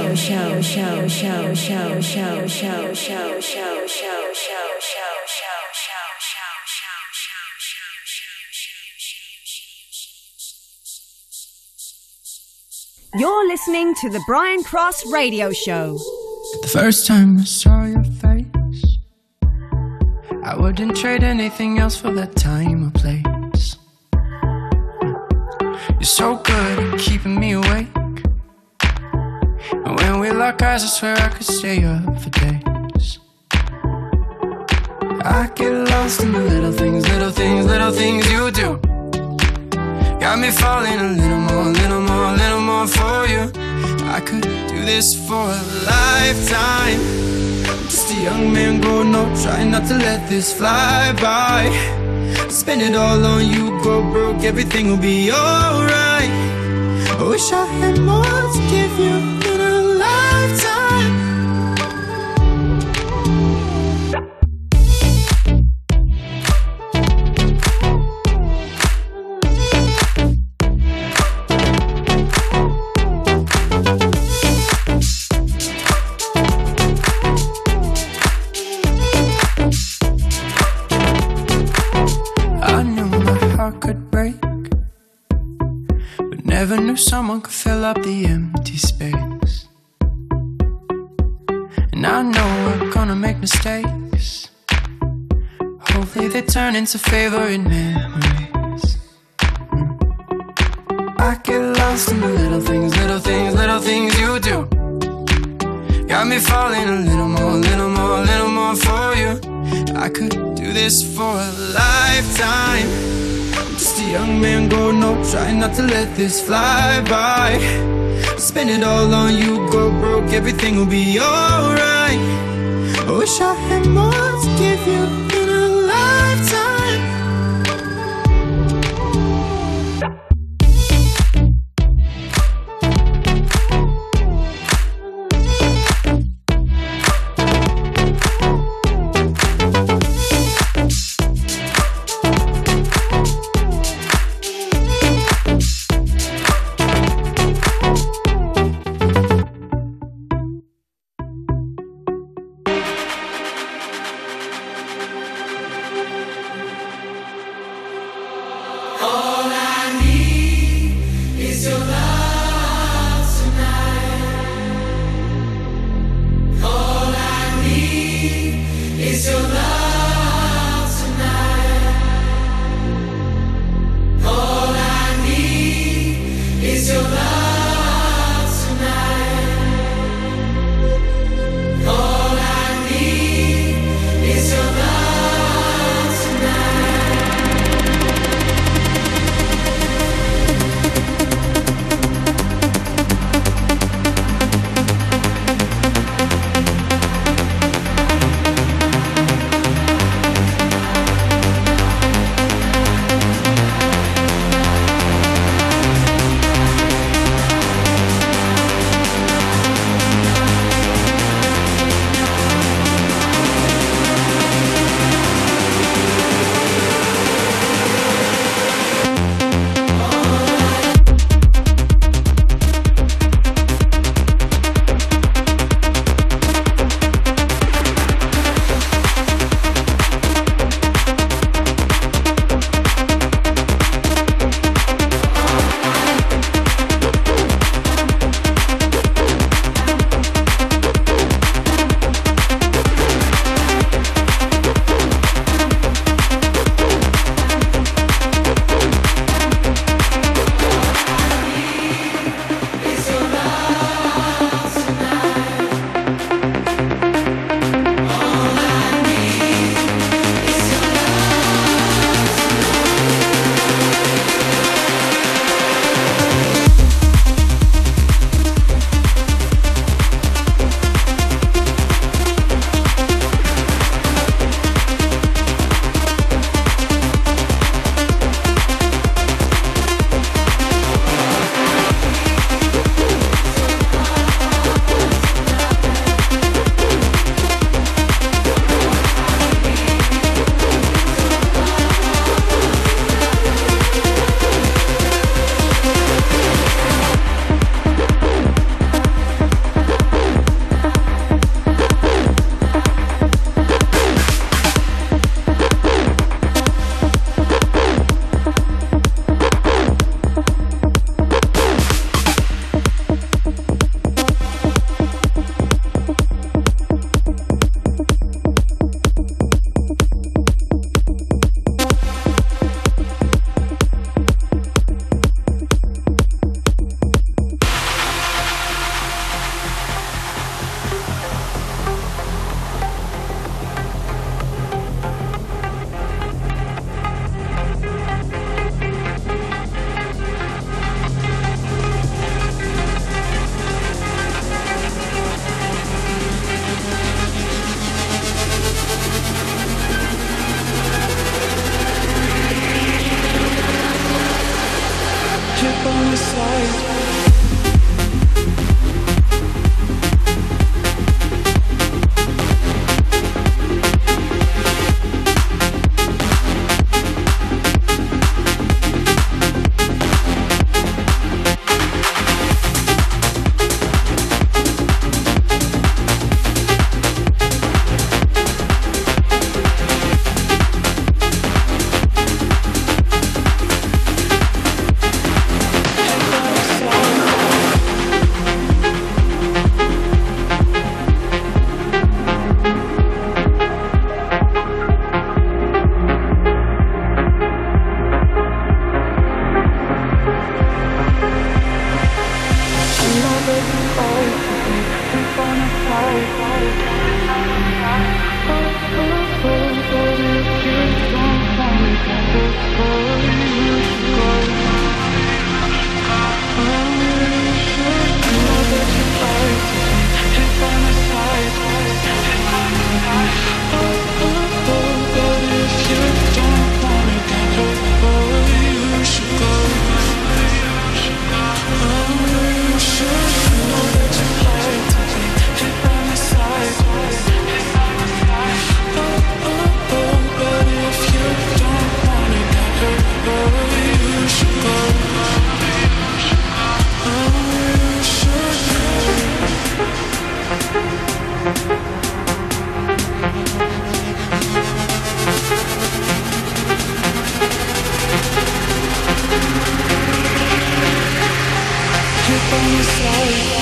Show, show, show, show, show, show, show, show, show, show, show, You're listening to the Brian Cross Radio Show. The first time I saw your face, I wouldn't trade anything else for that time or place. You're so good at keeping me awake. And when we lock eyes, I swear I could stay up for days. I get lost in the little things, little things, little things you do. Got me falling a little more, little more, little more for you. I could do this for a lifetime. Just a young man growing up, trying not to let this fly by. Spend it all on you, go broke, everything will be alright. I wish I had more to give you lifetime. Into favorite memories. I get lost in the little things, little things, little things you do. Got me falling a little more, little more, little more for you. I could do this for a lifetime. Just a young man growing up, trying not to let this fly by. Spend it all on you, go broke, everything will be alright. I wish I had more to give you Oh, Everything you say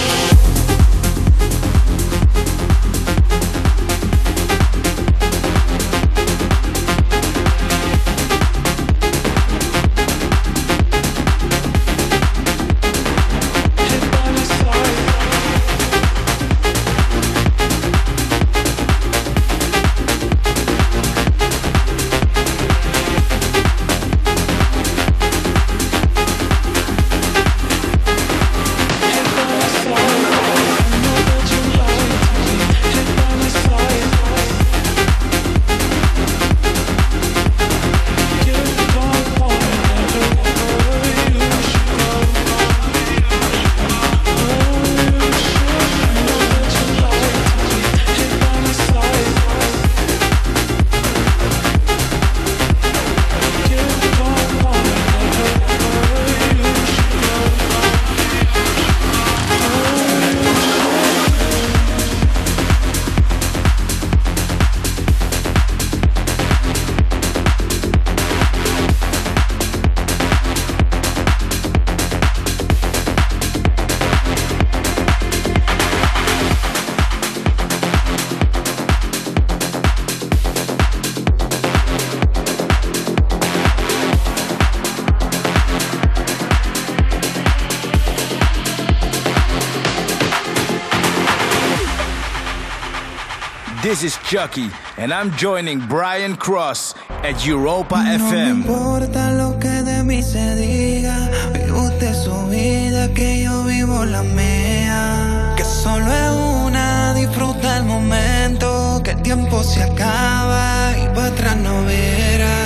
This is Chucky, and I'm joining Brian Cross at Europa FM. No importa lo que de mí se diga, vive usted su vida, que yo vivo la mía. Que solo es una, disfruta el momento, que el tiempo se acaba y para atrás no verá.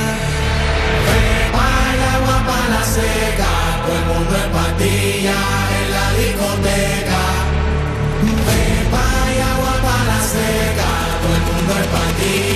el agua para la seca, todo el mundo es patilla en la discoteca. Mundo es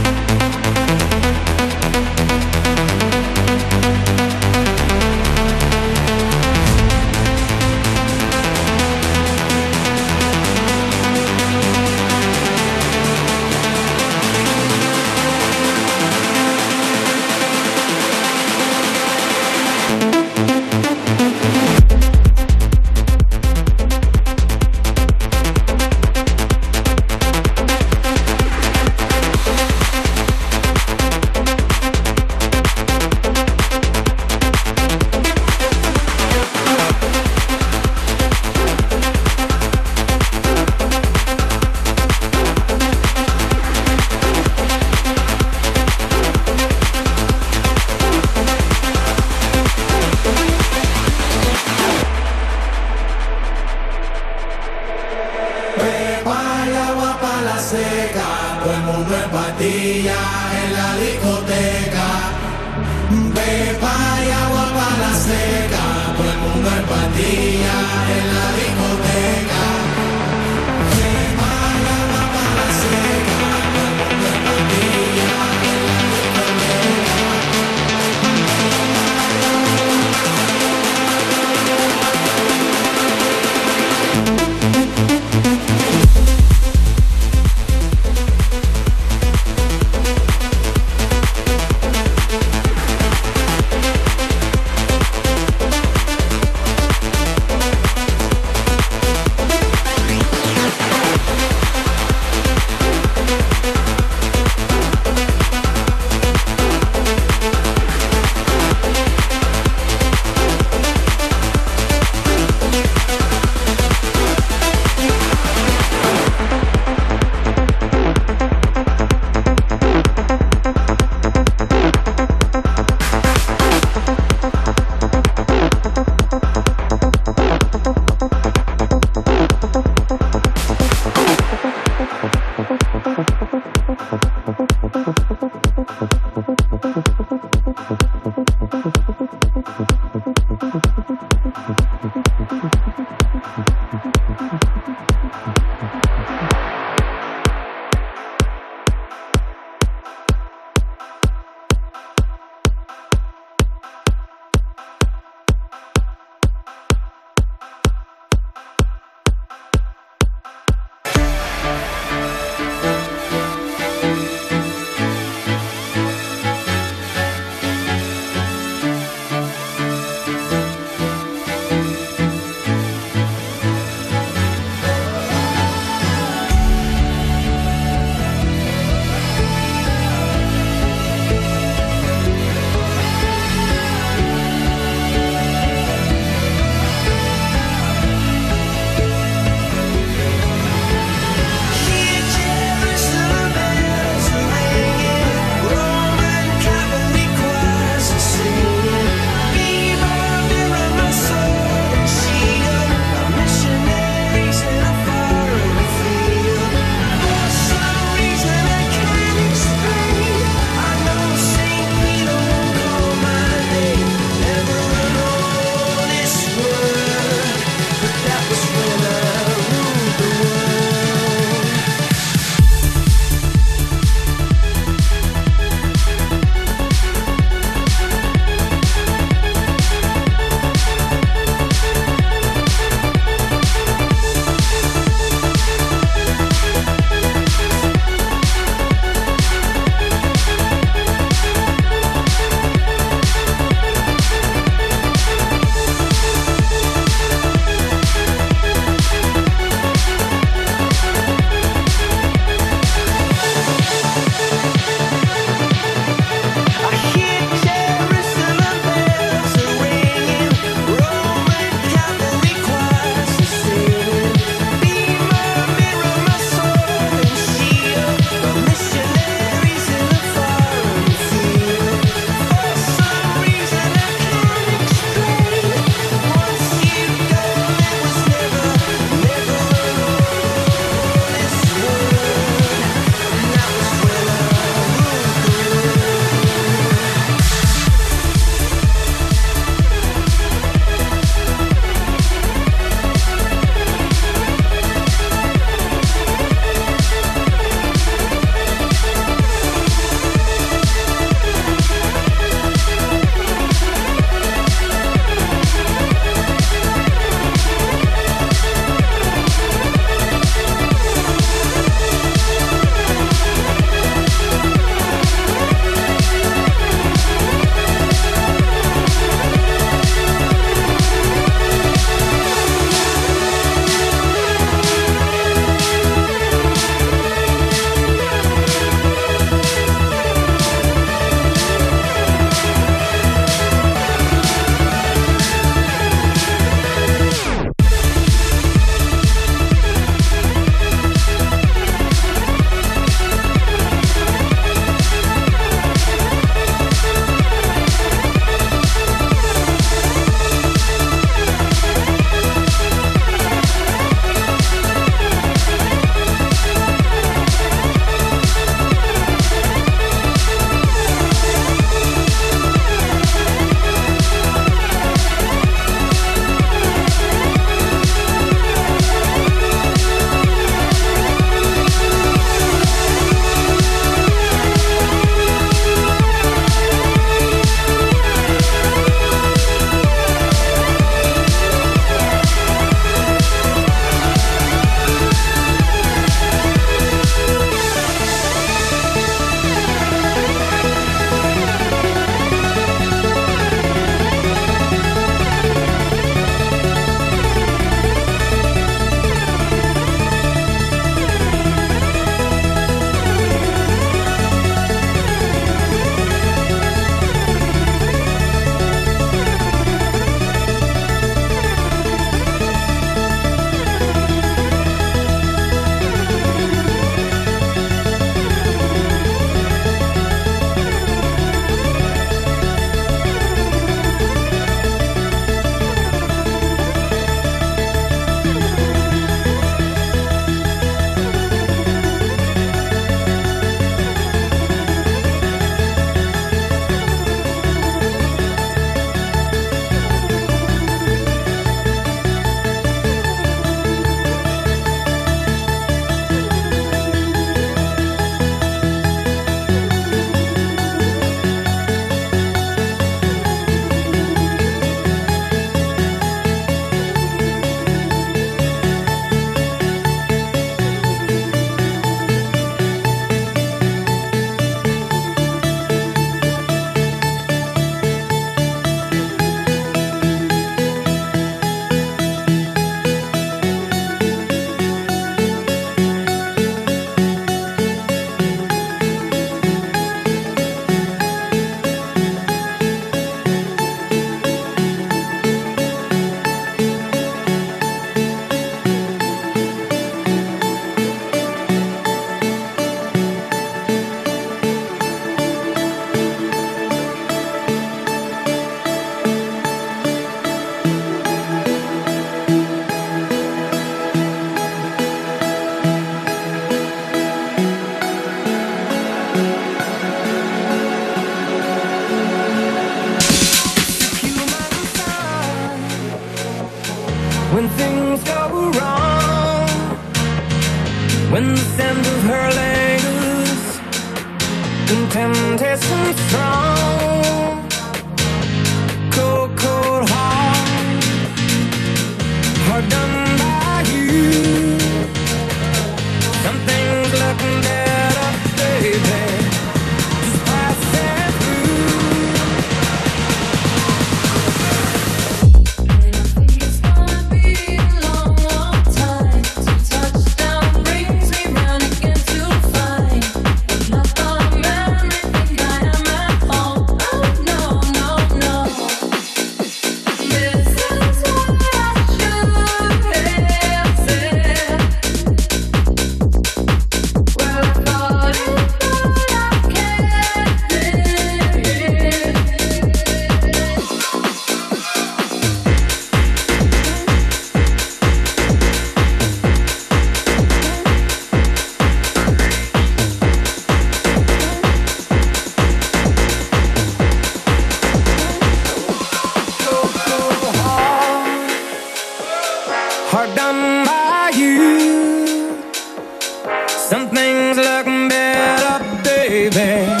Some things look better, baby.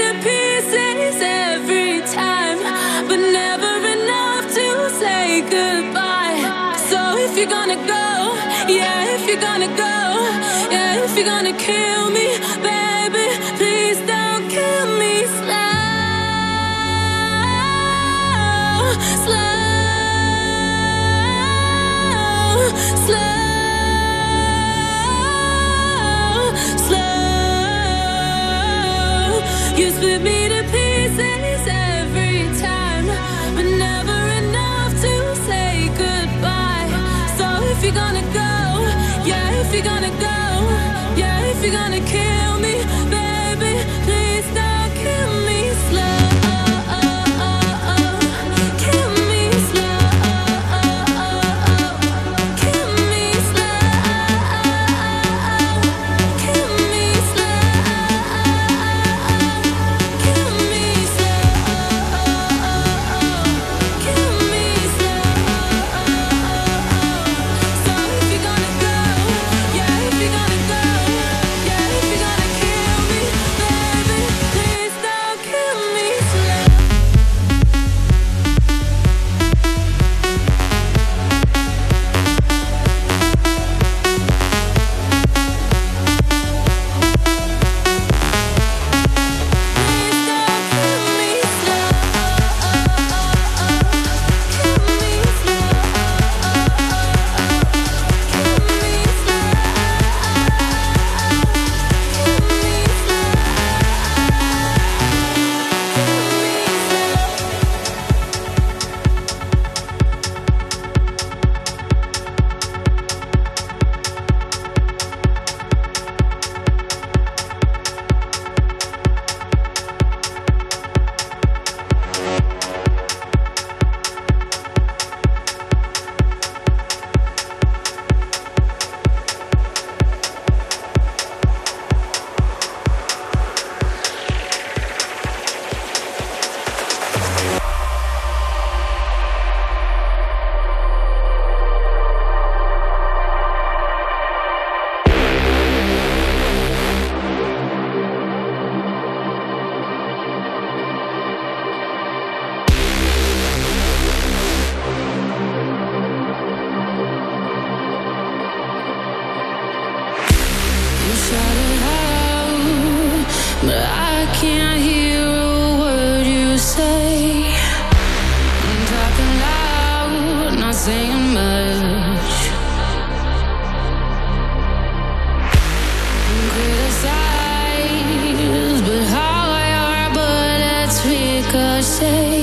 you're gonna go, yeah, if you're gonna go, yeah, if you're gonna kill me. you're gonna go, yeah, if you're gonna kill. Show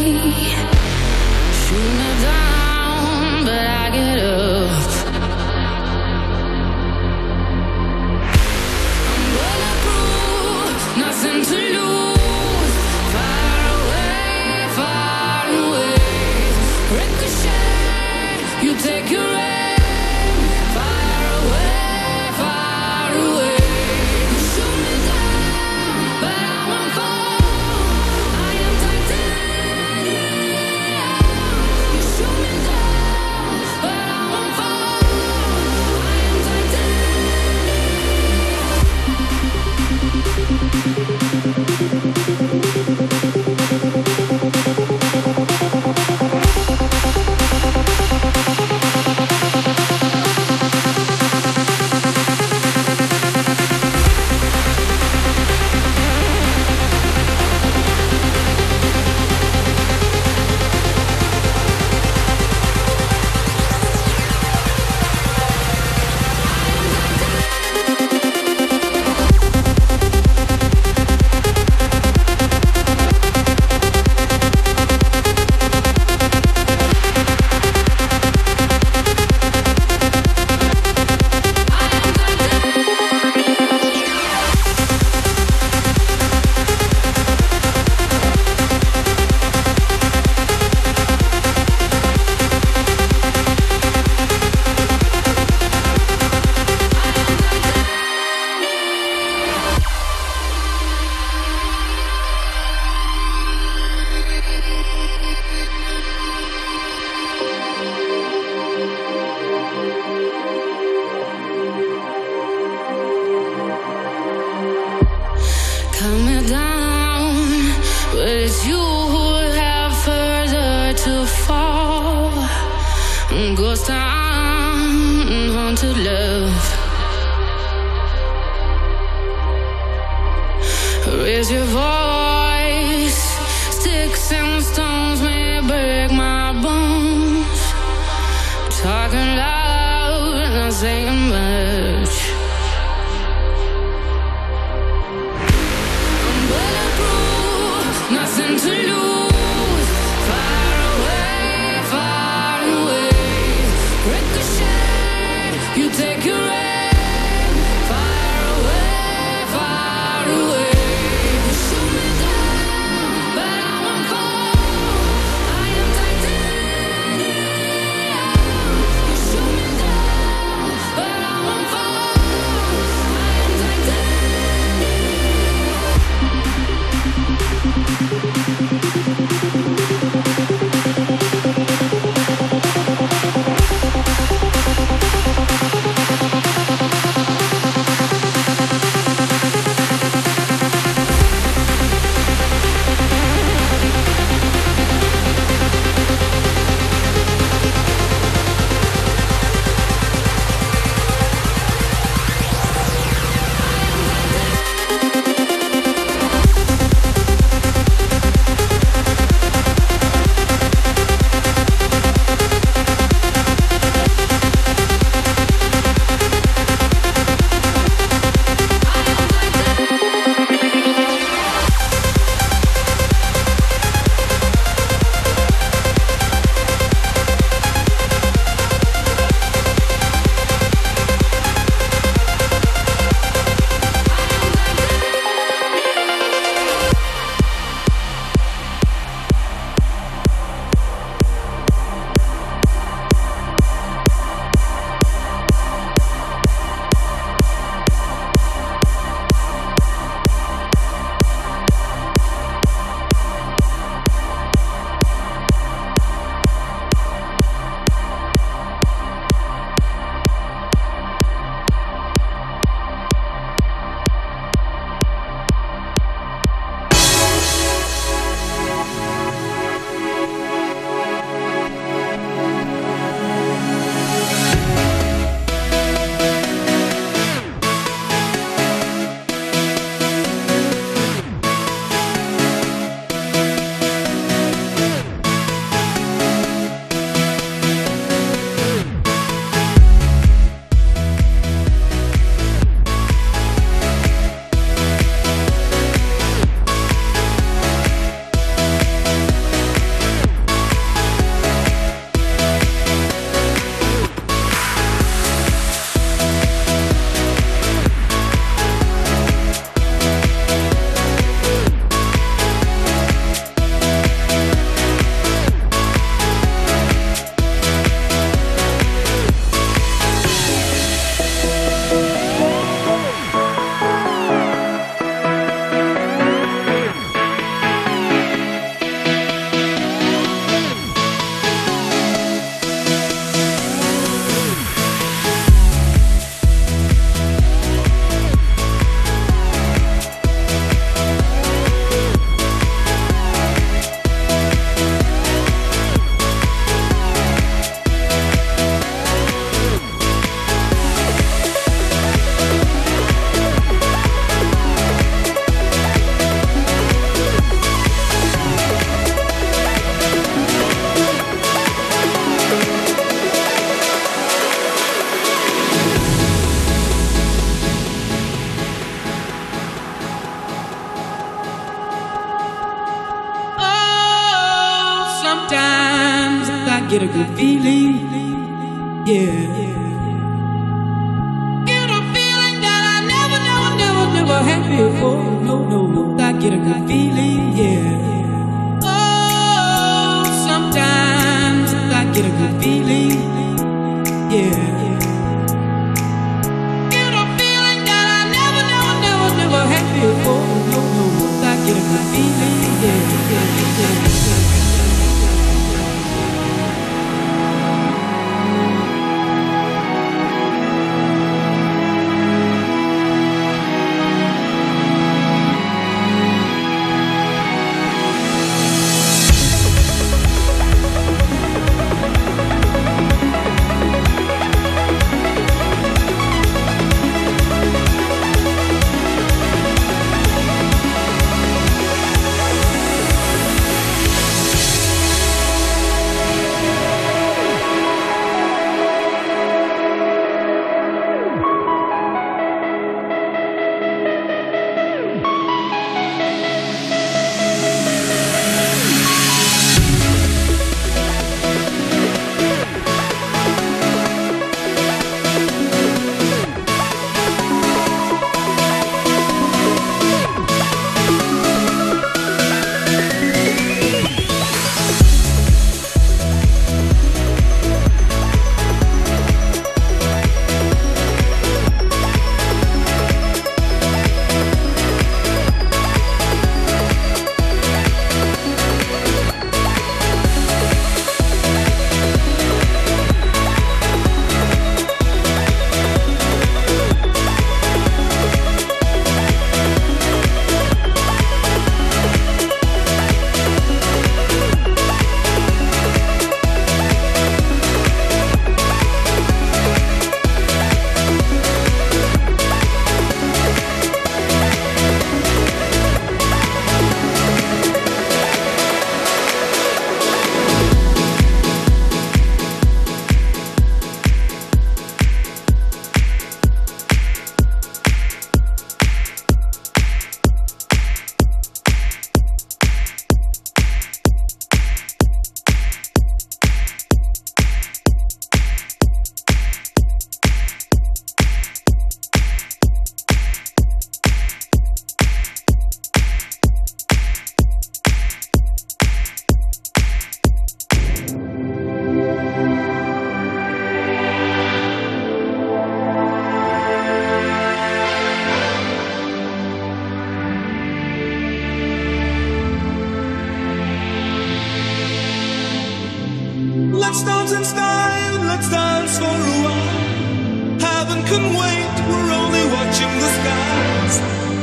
Dance in style, let's dance for a while. Heaven can wait, we're only watching the skies.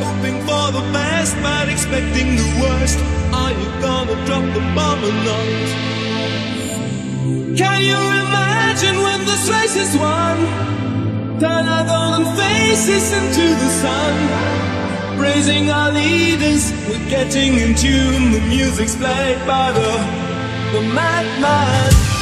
Hoping for the best, but expecting the worst. Are you gonna drop the bomb or not? Can you imagine when this race is won? Turn our golden faces into the sun. Praising our leaders, we're getting in tune. The music's played by the, the madman.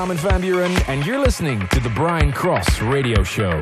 Armin van Buuren, and you're listening to the Brian Cross Radio Show.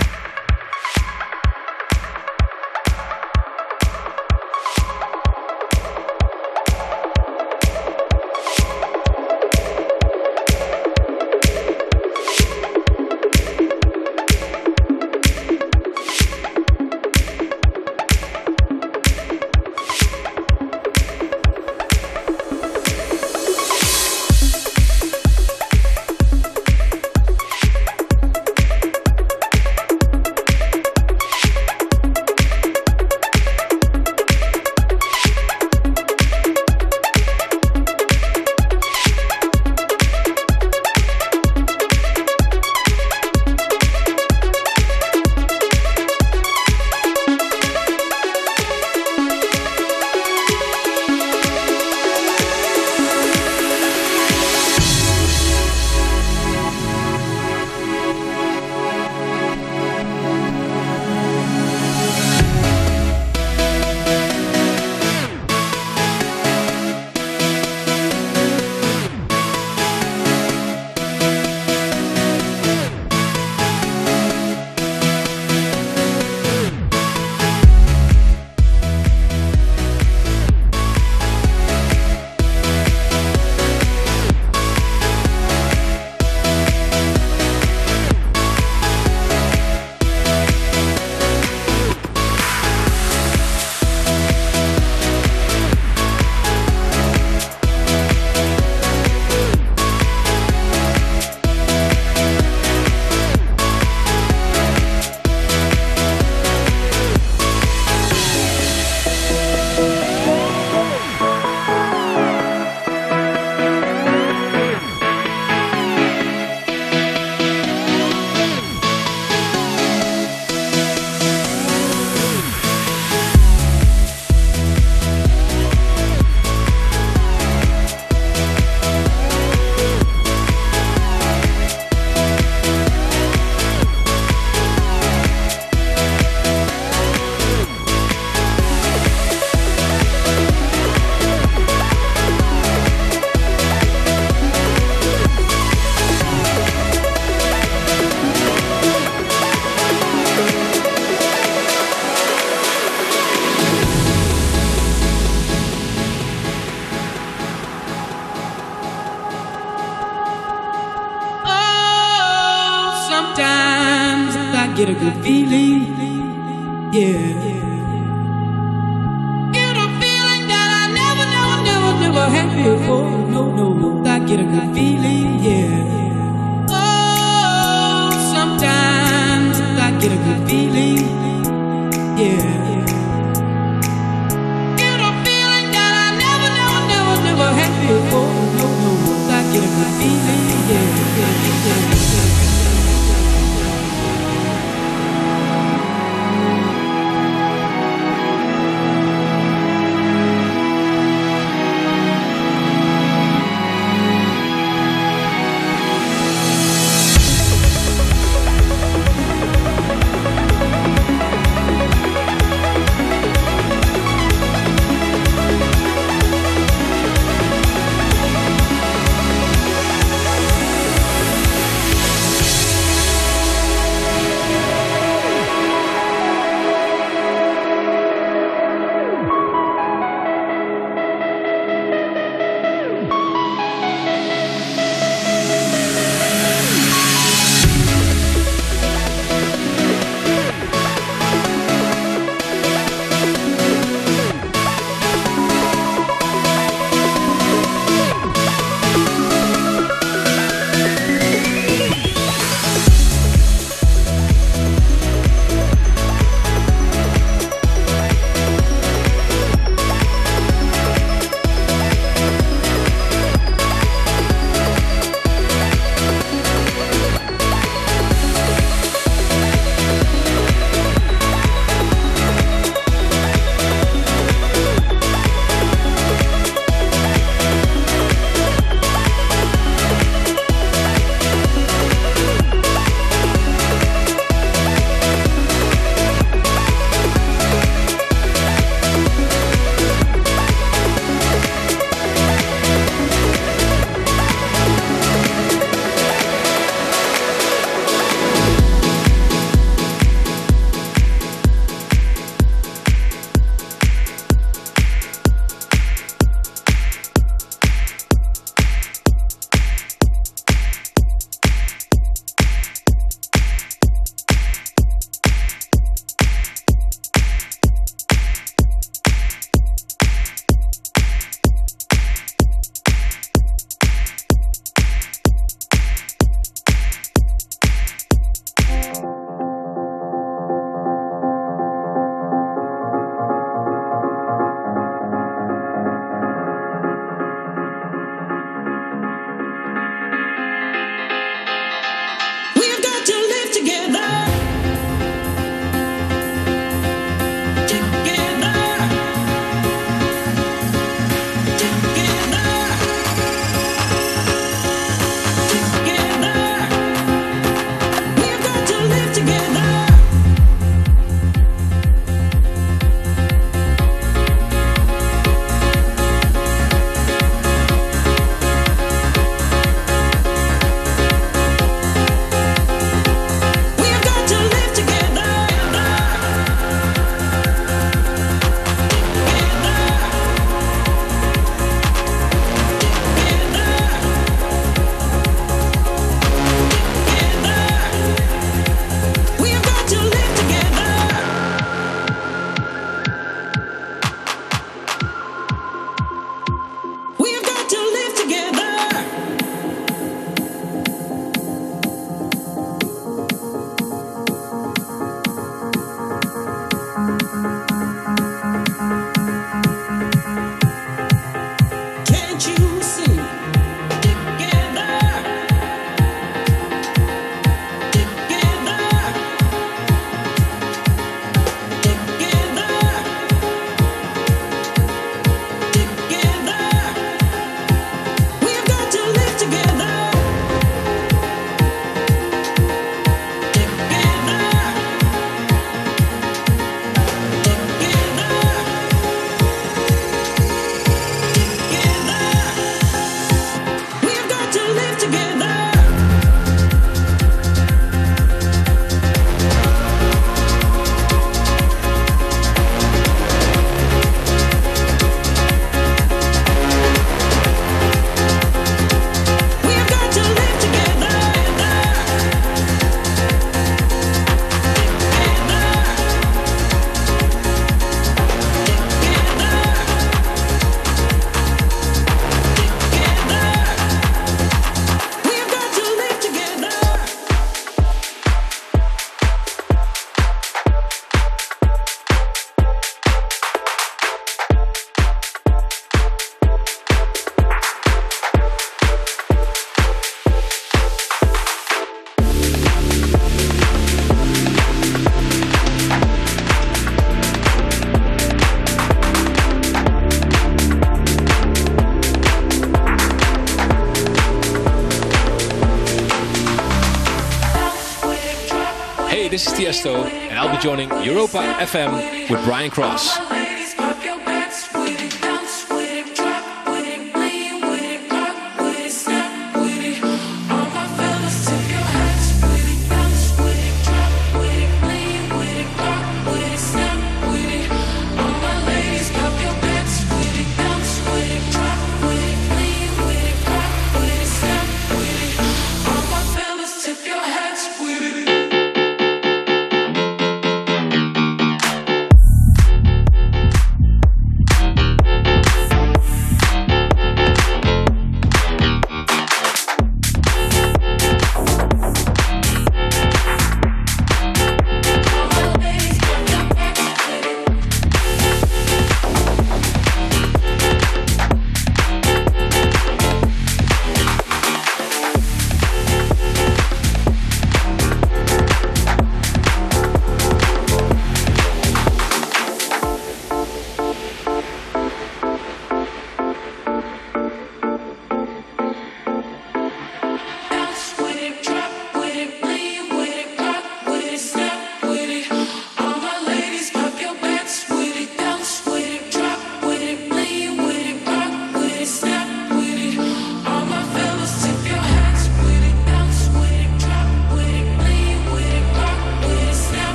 Joining Europa FM with Brian Cross.